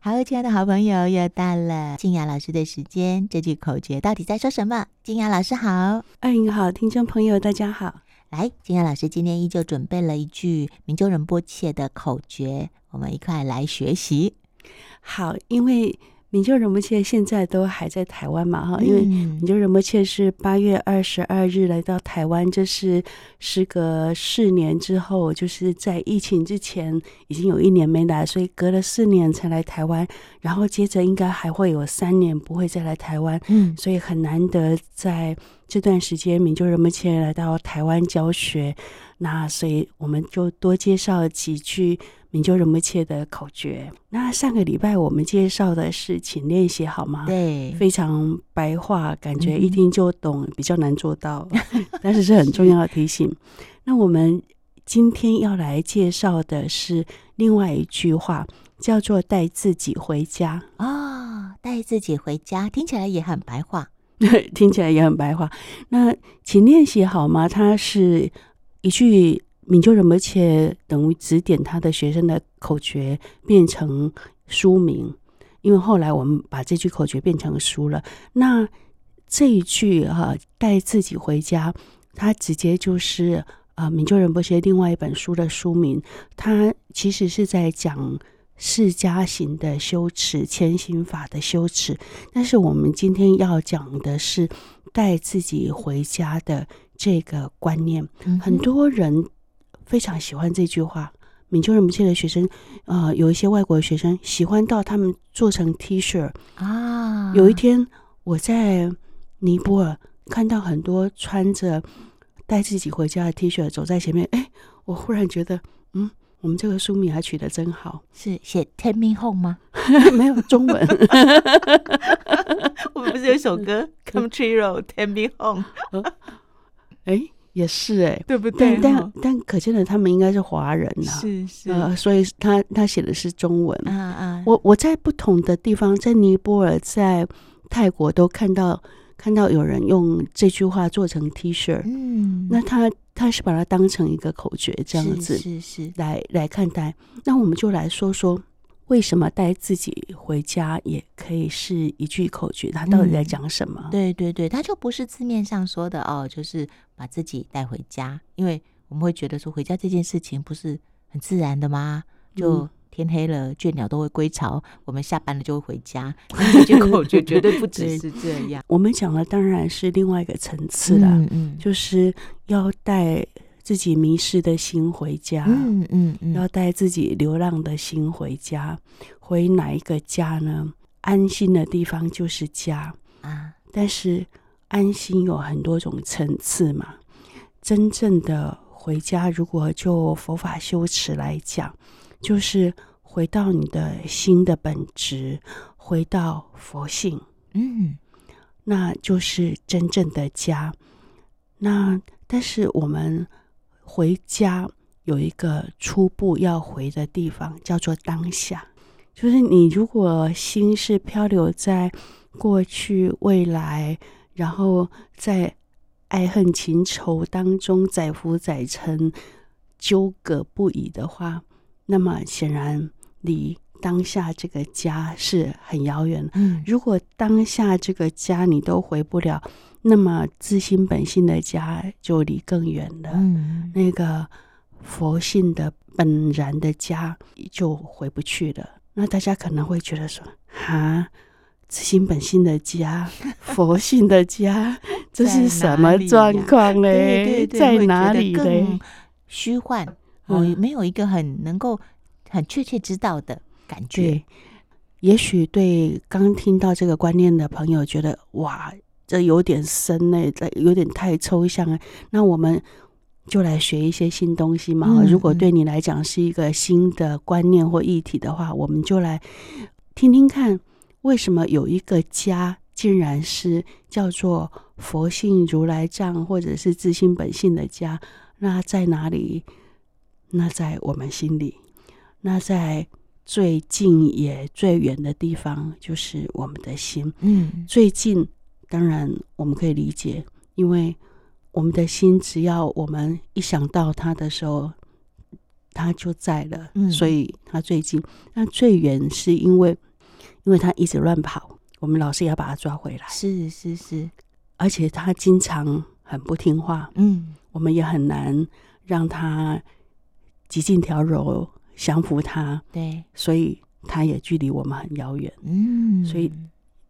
好，亲爱的好朋友，又到了静雅老师的时间。这句口诀到底在说什么？静雅老师好，哎，你好，听众朋友，大家好。来，静雅老师今天依旧准备了一句名就仁波切的口诀，我们一块来学习。好，因为。明就仁波切现在都还在台湾嘛？哈，因为明就仁波切是八月二十二日来到台湾，这是时隔四年之后，就是在疫情之前已经有一年没来，所以隔了四年才来台湾，然后接着应该还会有三年不会再来台湾，嗯，所以很难得在这段时间明就仁波切来到台湾教学，那所以我们就多介绍几句。明就人不切的口诀。那上个礼拜我们介绍的是，请练习好吗？对，非常白话，感觉一听就懂，嗯、比较难做到，但是是很重要的提醒。那我们今天要来介绍的是另外一句话，叫做“带自己回家”啊，“带自己回家”听起来也很白话，对，听起来也很白话。那请练习好吗？它是一句。明就仁波切等于指点他的学生的口诀变成书名，因为后来我们把这句口诀变成书了。那这一句哈、带自己回家，它直接就是啊，明就仁波切另外一本书的书名。它其实是在讲释迦行的修持、谦行法的修持，但是我们今天要讲的是带自己回家的这个观念，嗯、很多人。非常喜欢这句话，明就仁波切的学生，呃，有一些外国的学生喜欢到他们做成 T 恤啊。有一天我在尼泊尔看到很多穿着带自己回家的 T 恤走在前面，哎，我忽然觉得，嗯，我们这个书名还取得真好，是写 Take Me Home 吗？没有中文。我们不是有一首歌 Country Road Take Me Home？哎。也是哎、欸，对不对？但但但可见的，他们应该是华人呐、啊，是是，呃，所以他他写的是中文。啊啊！我我在不同的地方，在尼泊尔、在泰国都看到看到有人用这句话做成 T 恤。嗯，那他他是把它当成一个口诀这样子，是是，是来来看待。那我们就来说说。为什么带自己回家也可以是一句口诀？他到底在讲什么？嗯、对对对，他就不是字面上说的哦，就是把自己带回家。因为我们会觉得说，回家这件事情不是很自然的吗？就天黑了，倦鸟都会归巢，我们下班了就会回家。这句口诀绝对不只是这样。我们讲的当然是另外一个层次了，嗯嗯，就是要带。自己迷失的心回家，嗯嗯嗯，要带自己流浪的心回家，回哪一个家呢？安心的地方就是家啊。但是安心有很多种层次嘛。真正的回家，如果就佛法修持来讲，就是回到你的心的本质，回到佛性，嗯，那就是真正的家。那但是我们。回家有一个初步要回的地方，叫做当下。就是你如果心是漂流在过去、未来，然后在爱恨情仇当中载浮载沉、纠葛不已的话，那么显然离当下这个家是很遥远的。嗯，如果当下这个家你都回不了。那么自心本性的家就离更远了，嗯，那个佛性的本然的家就回不去了。那大家可能会觉得说，哈，自心本性的家，佛性的家，这是什么状况呢？对对对，在哪里呢？虚幻哦，没有一个很能够很确切知道的感觉。也许对刚听到这个观念的朋友觉得，哇。这有点深呢，这有点太抽象了。那我们就来学一些新东西嘛。嗯、如果对你来讲是一个新的观念或议题的话，我们就来听听看，为什么有一个家竟然是叫做佛性如来藏，或者是自心本性的家？那在哪里？那在我们心里。那在最近也最远的地方，就是我们的心。嗯，最近。当然，我们可以理解，因为我们的心，只要我们一想到他的时候，他就在了，嗯，所以他最近。那最远是因为因为他一直乱跑，我们老师也要把他抓回来。是是是，而且他经常很不听话，嗯，我们也很难让他极尽调柔降服他。对，所以他也距离我们很遥远。嗯，所以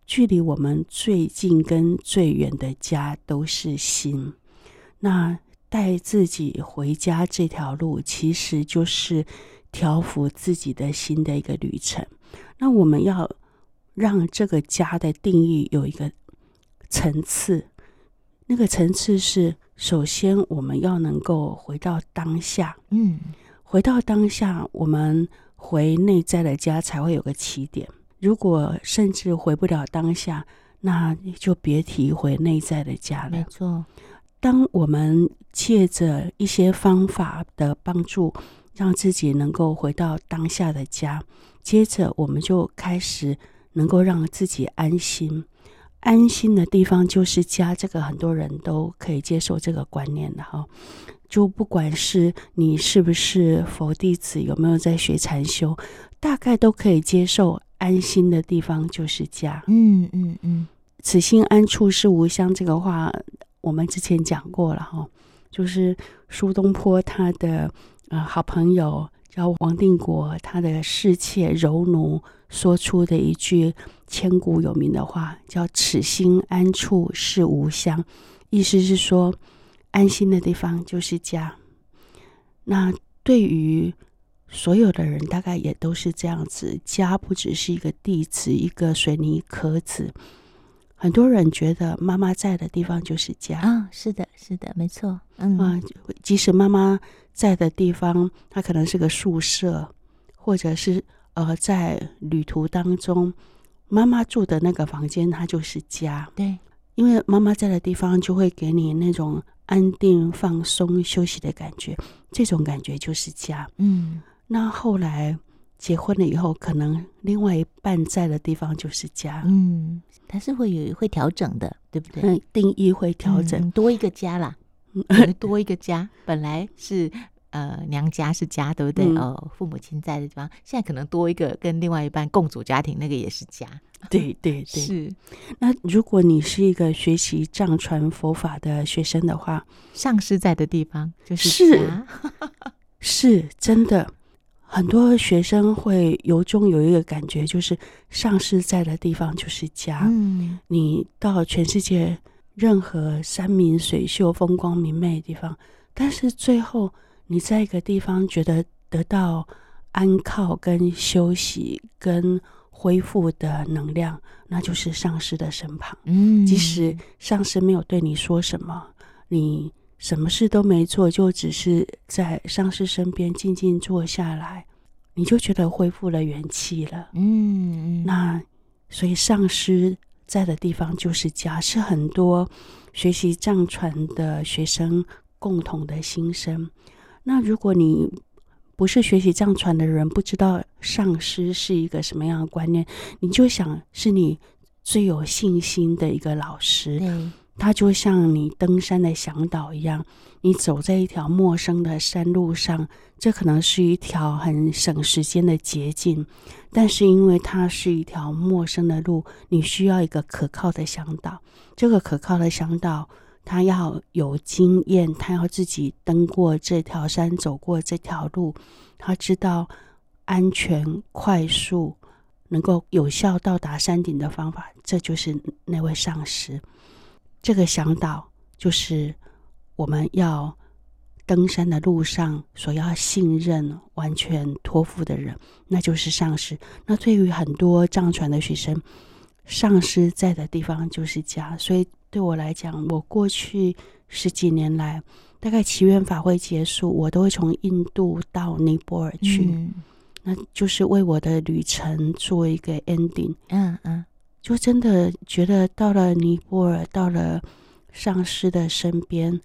距离我们最近跟最远的家都是心。那带自己回家这条路，其实就是调服自己的心的一个旅程。那我们要让这个家的定义有一个层次，那个层次是：首先我们要能够回到当下，嗯，回到当下，我们回内在的家才会有个起点。如果甚至回不了当下，那就别提回内在的家了。没错。当我们借着一些方法的帮助，让自己能够回到当下的家，接着我们就开始能够让自己安心。安心的地方就是家，这个很多人都可以接受这个观念的哈。就不管是你是不是佛弟子，有没有在学禅修，大概都可以接受安心的地方就是家。嗯嗯嗯，此心安处是吾乡这个话。我们之前讲过了哈，就是苏东坡他的呃好朋友叫王定国，他的侍妾柔奴说出的一句千古有名的话，叫“此心安处是吾乡”，意思是说安心的地方就是家。那对于所有的人，大概也都是这样子，家不只是一个地址，一个水泥壳子。很多人觉得妈妈在的地方就是家啊、哦，是的，是的，没错。嗯啊，即使妈妈在的地方，它可能是个宿舍，或者是呃，在旅途当中，妈妈住的那个房间，它就是家。对，因为妈妈在的地方，就会给你那种安定、放松、休息的感觉，这种感觉就是家。嗯，那后来结婚了以后，可能另外一半在的地方就是家。嗯。它是会有会调整的，对不对？嗯，定义会调整，嗯、多一个家啦，多一个家。本来是呃娘家是家，对不对？嗯、哦，父母亲在的地方，现在可能多一个跟另外一半共组家庭，那个也是家。对 对对，是。那如果你是一个学习藏传佛法的学生的话，上师在的地方就是家，是，是真的。很多学生会由衷有一个感觉，就是上师在的地方就是家。嗯，你到全世界任何山明水秀、风光明媚的地方，但是最后你在一个地方觉得得到安靠、跟休息、跟恢复的能量，那就是上师的身旁。嗯，即使上师没有对你说什么，你。什么事都没做，就只是在上师身边静静坐下来，你就觉得恢复了元气了。嗯，那所以上师在的地方就是家，是很多学习藏传的学生共同的心声。那如果你不是学习藏传的人，不知道上师是一个什么样的观念，你就想是你最有信心的一个老师。对。它就像你登山的向导一样，你走在一条陌生的山路上，这可能是一条很省时间的捷径，但是因为它是一条陌生的路，你需要一个可靠的向导。这个可靠的向导，他要有经验，他要自己登过这条山，走过这条路，他知道安全、快速、能够有效到达山顶的方法，这就是那位上师。这个向导就是我们要登山的路上所要信任、完全托付的人，那就是上师。那对于很多藏传的学生，上师在的地方就是家。所以对我来讲，我过去十几年来，大概祈愿法会结束，我都会从印度到尼泊尔去，嗯、那就是为我的旅程做一个 ending。嗯嗯。就真的觉得到了尼泊尔，到了上师的身边，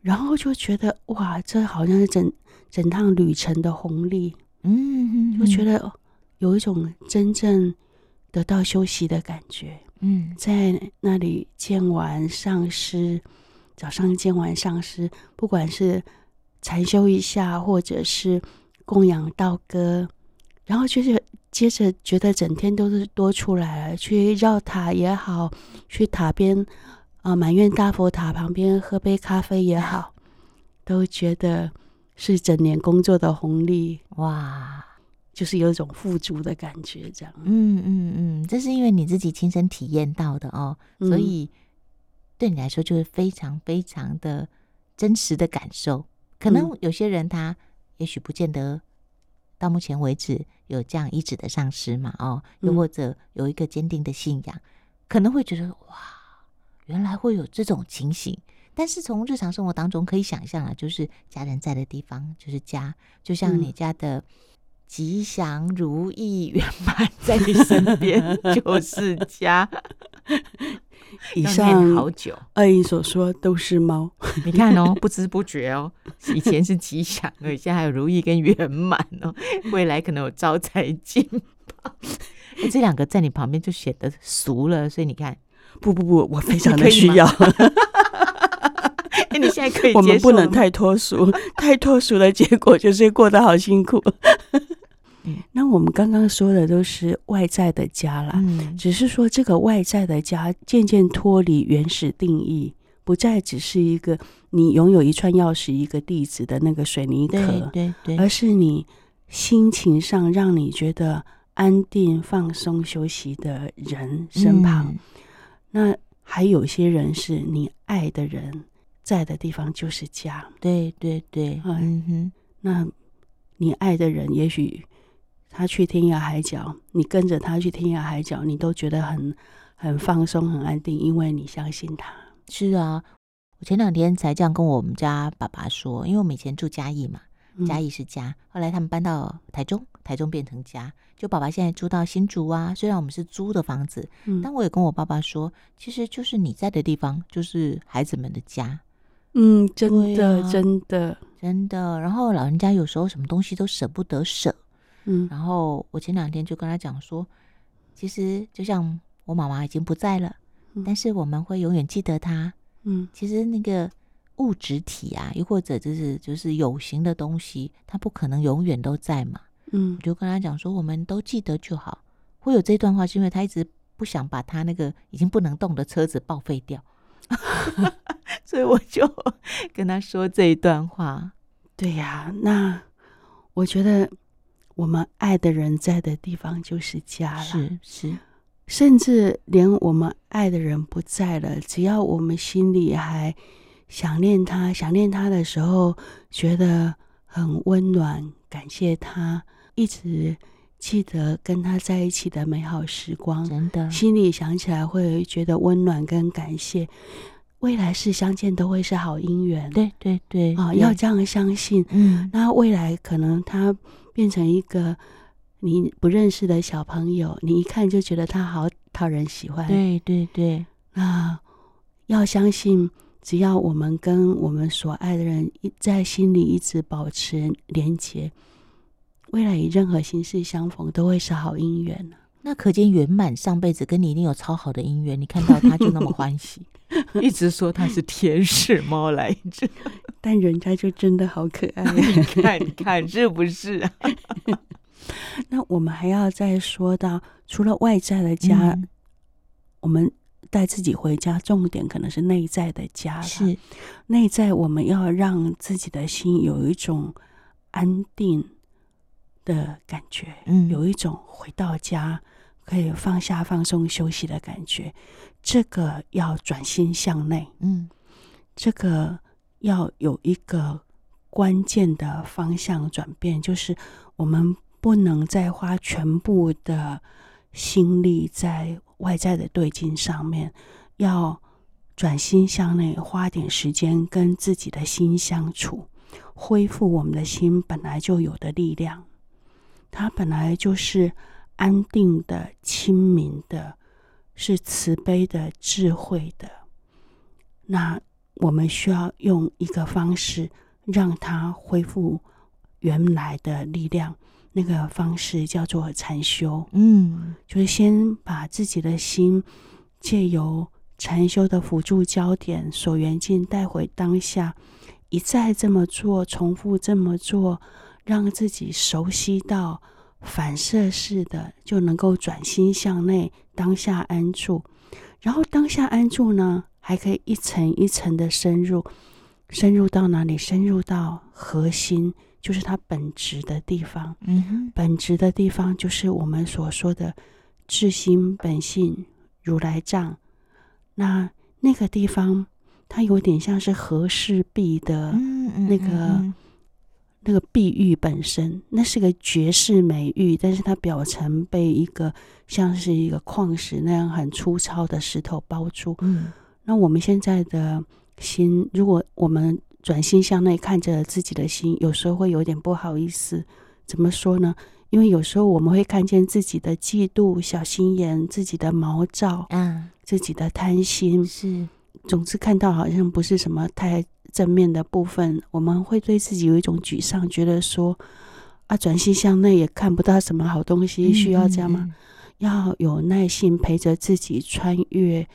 然后就觉得哇，这好像是整整趟旅程的红利，嗯，就觉得有一种真正得到休息的感觉。嗯，在那里见完上师，早上见完上师，不管是禅修一下，或者是供养道歌，然后就是接着觉得整天都是多出来了，去绕塔也好，去塔边啊满愿大佛塔旁边喝杯咖啡也好，都觉得是整年工作的红利哇，就是有一种富足的感觉，这样。嗯嗯嗯，这是因为你自己亲身体验到的哦，所以对你来说就是非常非常的真实的感受。可能有些人他也许不见得。到目前为止，有这样意志的丧失嘛？哦，又或者有一个坚定的信仰，嗯、可能会觉得哇，原来会有这种情形。但是从日常生活当中可以想象啊，就是家人在的地方就是家，就像你家的吉祥如意圆满在你身边就是家。以上好久，阿姨所说都是猫。你看哦，不知不觉哦，以前是吉祥，而现在还有如意跟圆满哦，未来可能有招财进宝。哎，这两个在你旁边就显得俗了，所以你看，不不不，我非常的需要。哎，你现在可以我们不能太脱俗，太脱俗的结果就是过得好辛苦。那我们刚刚说的都是外在的家啦，嗯，只是说这个外在的家渐渐脱离原始定义，不再只是一个你拥有一串钥匙、一个地址的那个水泥壳，对对对，而是你心情上让你觉得安定、放松、休息的人身旁。嗯，那还有些人是你爱的人在的地方就是家，对对对，嗯哼，那你爱的人也许。他去天涯海角，你跟着他去天涯海角，你都觉得很很放松、很安定，因为你相信他。是啊，我前两天才这样跟我们家爸爸说，因为我们以前住嘉义嘛，嘉义是家，嗯、后来他们搬到台中，台中变成家，就爸爸现在住到新竹啊。虽然我们是租的房子，嗯、但我也跟我爸爸说，其实就是你在的地方，就是孩子们的家。嗯，真的，啊、真的，真的。然后老人家有时候什么东西都舍不得舍。嗯，然后我前两天就跟他讲说，其实就像我妈妈已经不在了，嗯、但是我们会永远记得她。嗯，其实那个物质体啊，又或者就是就是有形的东西，它不可能永远都在嘛。嗯，我就跟他讲说，我们都记得就好。会有这段话，是因为他一直不想把他那个已经不能动的车子报废掉，所以我就跟他说这一段话。对呀，那我觉得。我们爱的人在的地方就是家了，是是，甚至连我们爱的人不在了，只要我们心里还想念他，想念他的时候，觉得很温暖，感谢他，一直记得跟他在一起的美好时光，真的，心里想起来会觉得温暖跟感谢，未来是相见都会是好姻缘，对对对，啊，要这样相信，嗯，那未来可能他。变成一个你不认识的小朋友，你一看就觉得他好讨人喜欢。对对对，那，要相信，只要我们跟我们所爱的人一在心里一直保持连结，未来以任何形式相逢都会是好姻缘。那可见圆满上辈子跟你一定有超好的姻缘，你看到他就那么欢喜，一直说他是天使猫来着。但人家就真的好可爱，你看，你看是不是啊？那我们还要再说到，除了外在的家，嗯、我们带自己回家，重点可能是内在的家。是内在，我们要让自己的心有一种安定的感觉，嗯，有一种回到家可以放下、放松、休息的感觉。这个要转心向内，嗯，这个。要有一个关键的方向转变，就是我们不能再花全部的心力在外在的对境上面，要转心向内，花点时间跟自己的心相处，恢复我们的心本来就有的力量。它本来就是安定的、清明的，是慈悲的、智慧的。那。我们需要用一个方式让它恢复原来的力量，那个方式叫做禅修。嗯，就是先把自己的心借由禅修的辅助焦点所缘境带回当下，一再这么做，重复这么做，让自己熟悉到反射式的就能够转心向内，当下安住。然后当下安住呢，还可以一层一层的深入，深入到哪里？深入到核心，就是它本质的地方。嗯，本质的地方就是我们所说的至心本性如来藏。那那个地方，它有点像是和氏璧的那个。嗯嗯嗯那个碧玉本身，那是个绝世美玉，但是它表层被一个像是一个矿石那样很粗糙的石头包住。嗯，那我们现在的心，如果我们转心向内看着自己的心，有时候会有点不好意思。怎么说呢？因为有时候我们会看见自己的嫉妒、小心眼、自己的毛躁，嗯，自己的贪心，是，总之看到好像不是什么太。正面的部分，我们会对自己有一种沮丧，觉得说啊，转心向内也看不到什么好东西，需要这样吗？嗯嗯嗯，要有耐心陪着自己穿越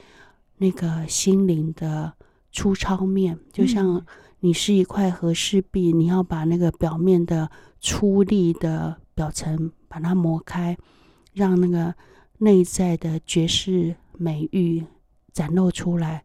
那个心灵的粗糙面，就像你是一块和氏璧，你要把那个表面的粗砺的表层把它磨开，让那个内在的绝世美玉展露出来。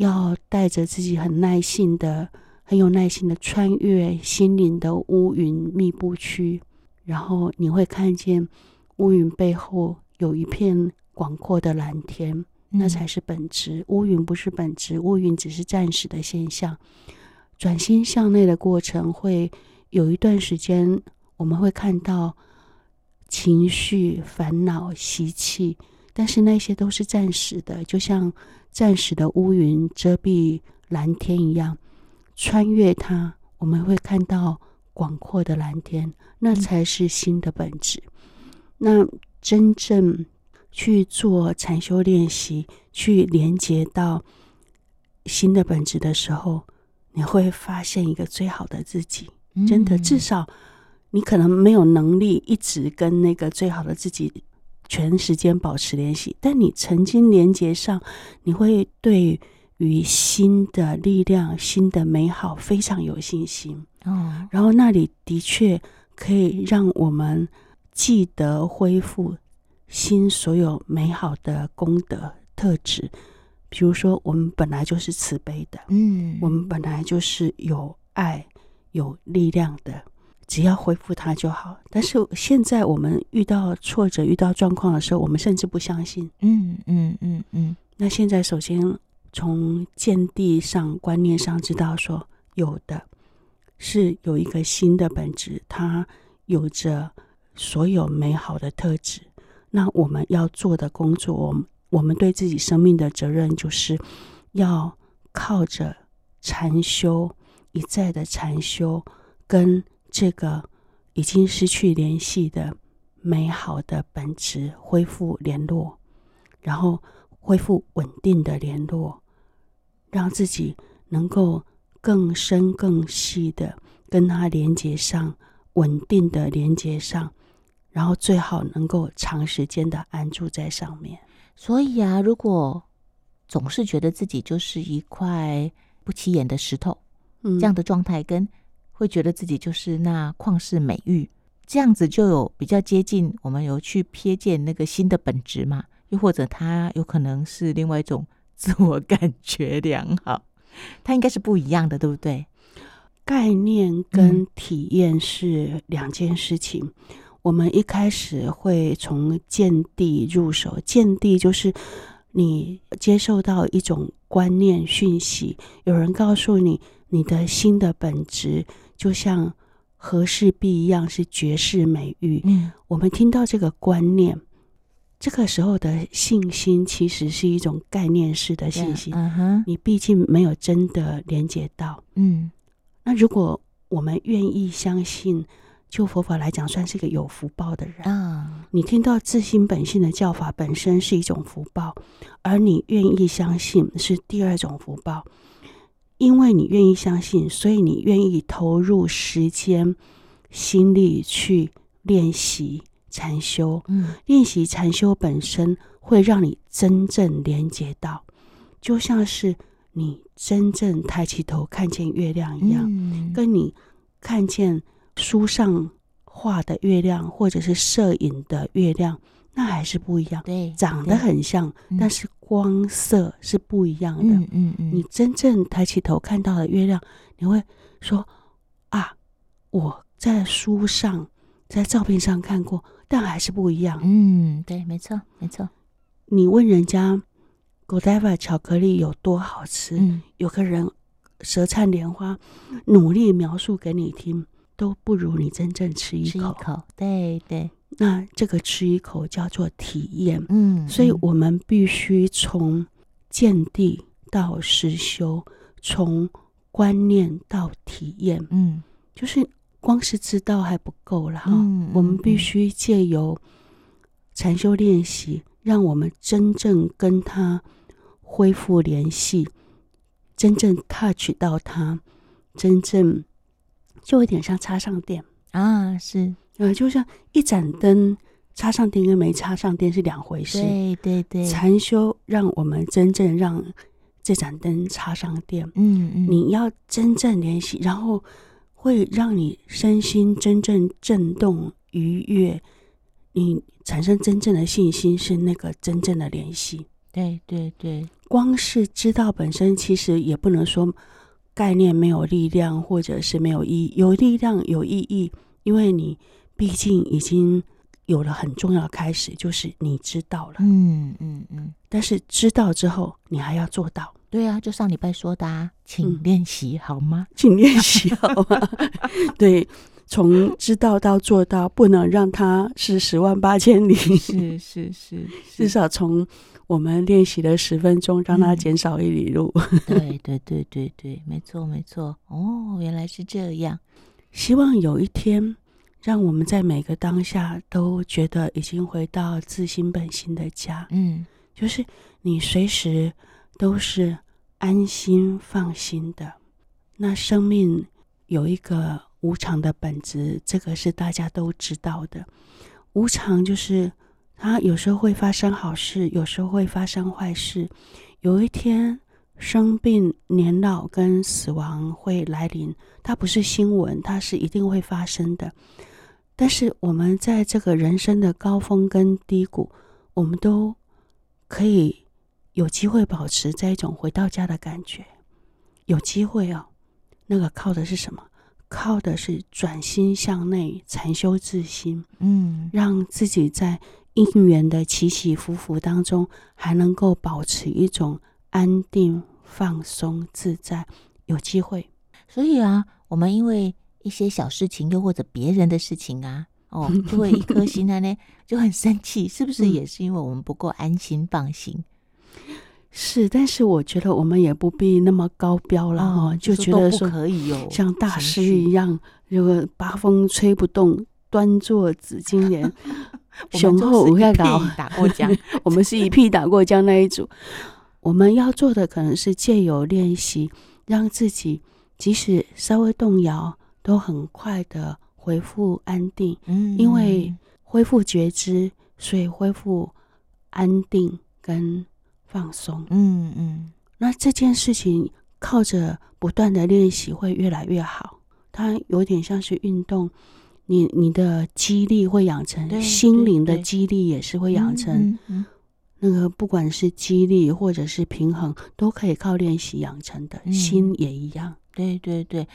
要带着自己很耐心的、很有耐心的穿越心灵的乌云密布区，然后你会看见乌云背后有一片广阔的蓝天，那才是本质。乌云不是本质，乌云只是暂时的现象。转心向内的过程会有一段时间，我们会看到情绪、烦恼习气，但是那些都是暂时的，就像。暂时的乌云遮蔽蓝天一样，穿越它，我们会看到广阔的蓝天，那才是心的本质。那真正去做禅修练习，去连接到心的本质的时候，你会发现一个最好的自己。真的，至少你可能没有能力一直跟那个最好的自己。全时间保持联系，但你曾经连接上，你会对于新的力量、新的美好非常有信心。哦，然后那里的确可以让我们记得恢复新所有美好的功德特质，比如说，我们本来就是慈悲的，嗯，我们本来就是有爱、有力量的。只要恢复它就好，但是现在我们遇到挫折、遇到状况的时候，我们甚至不相信。嗯嗯嗯嗯。那现在首先从见地上、观念上知道说，有的是有一个新的本质，它有着所有美好的特质。那我们要做的工作，我们我们对自己生命的责任，就是要靠着禅修，一再的禅修跟。这个已经失去联系的美好的本质恢复联络，然后恢复稳定的联络，让自己能够更深更细的跟它连接上，稳定的连接上，然后最好能够长时间的安住在上面。所以啊，如果总是觉得自己就是一块不起眼的石头，嗯，这样的状态跟。会觉得自己就是那旷世美玉，这样子就有比较接近我们有去瞥见那个心的本质嘛？又或者他有可能是另外一种 自我感觉良好，它应该是不一样的，对不对？概念跟体验是两件事情。嗯、我们一开始会从见地入手，见地就是你接受到一种观念讯息，有人告诉你你的心的本质。就像和氏璧一样，是绝世美玉。嗯，我们听到这个观念，这个时候的信心其实是一种概念式的信心。嗯哼，你毕竟没有真的连接到。嗯，那如果我们愿意相信，就佛法来讲，算是一个有福报的人啊。你听到自心本性的教法本身是一种福报，而你愿意相信是第二种福报。因为你愿意相信，所以你愿意投入时间、心力去练习禅修。嗯，练习禅修本身会让你真正连接到，就像是你真正抬起头看见月亮一样，嗯，跟你看见书上画的月亮，或者是摄影的月亮，那还是不一样。对，长得很像，但是光色是不一样的。嗯嗯嗯。你真正抬起头看到的月亮，你会说啊，我在书上、在照片上看过，但还是不一样。嗯，对，没错，没错。你问人家 Godiva 巧克力有多好吃，嗯、有个人舌灿莲花，努力描述给你听。都不如你真正吃一口，吃一口，对对。那这个吃一口叫做体验，嗯，所以我们必须从见地到实修，从观念到体验，嗯，就是光是知道还不够了哈，嗯，我们必须借由禅修练习，让我们真正跟他恢复联系，真正 touch 到他，真正。就有点像插上电。啊，是，呃，就像一盏灯插上电跟没插上电是两回事。对对对，禅修让我们真正让这盏灯插上电。嗯嗯，你要真正联系，然后会让你身心真正震动愉悦，你产生真正的信心，是那个真正的联系。对对对，光是知道本身，其实也不能说。概念没有力量，或者是没有意义。有力量有意义，因为你毕竟已经有了很重要的开始，就是你知道了。嗯嗯嗯。但是知道之后，你还要做到。对啊，就上礼拜说的啊，请练习好吗？请练习好吗？对，从知道到做到，不能让它是十万八千里。是是是，是，至少从。我们练习了十分钟，让它减少一里路。嗯、对对对对对，没错没错。哦，原来是这样。希望有一天，让我们在每个当下都觉得已经回到自心本心的家。嗯，就是你随时都是安心放心的。那生命有一个无常的本质，这个是大家都知道的。无常就是。它有时候会发生好事，有时候会发生坏事。有一天，生病、年老跟死亡会来临，它不是新闻，它是一定会发生的。但是，我们在这个人生的高峰跟低谷，我们都可以有机会保持这一种回到家的感觉。有机会哦，那个靠的是什么？靠的是转心向内，禅修自心。嗯，让自己在。因缘的起起伏伏当中，还能够保持一种安定、放松、自在，有机会。所以啊，我们因为一些小事情，又或者别人的事情啊，哦，就会一颗心呢，就很生气，是不是？也是因为我们不够安心、放心。是，但是我觉得我们也不必那么高标了哈、哦，就觉得说可以有像大师一样，如果八风吹不动，端坐紫金莲。雄厚无下打打过江，我们是一屁打过江那一组。我们要做的可能是借由练习，让自己即使稍微动摇，都很快的恢复安定。嗯，因为恢复觉知，所以恢复安定跟放松。嗯嗯，那这件事情靠着不断的练习会越来越好。它有点像是运动。你你的肌力会养成，心灵的肌力也是会养成。那个不管是肌力或者是平衡，都可以靠练习养成的。嗯、心也一样。对对对，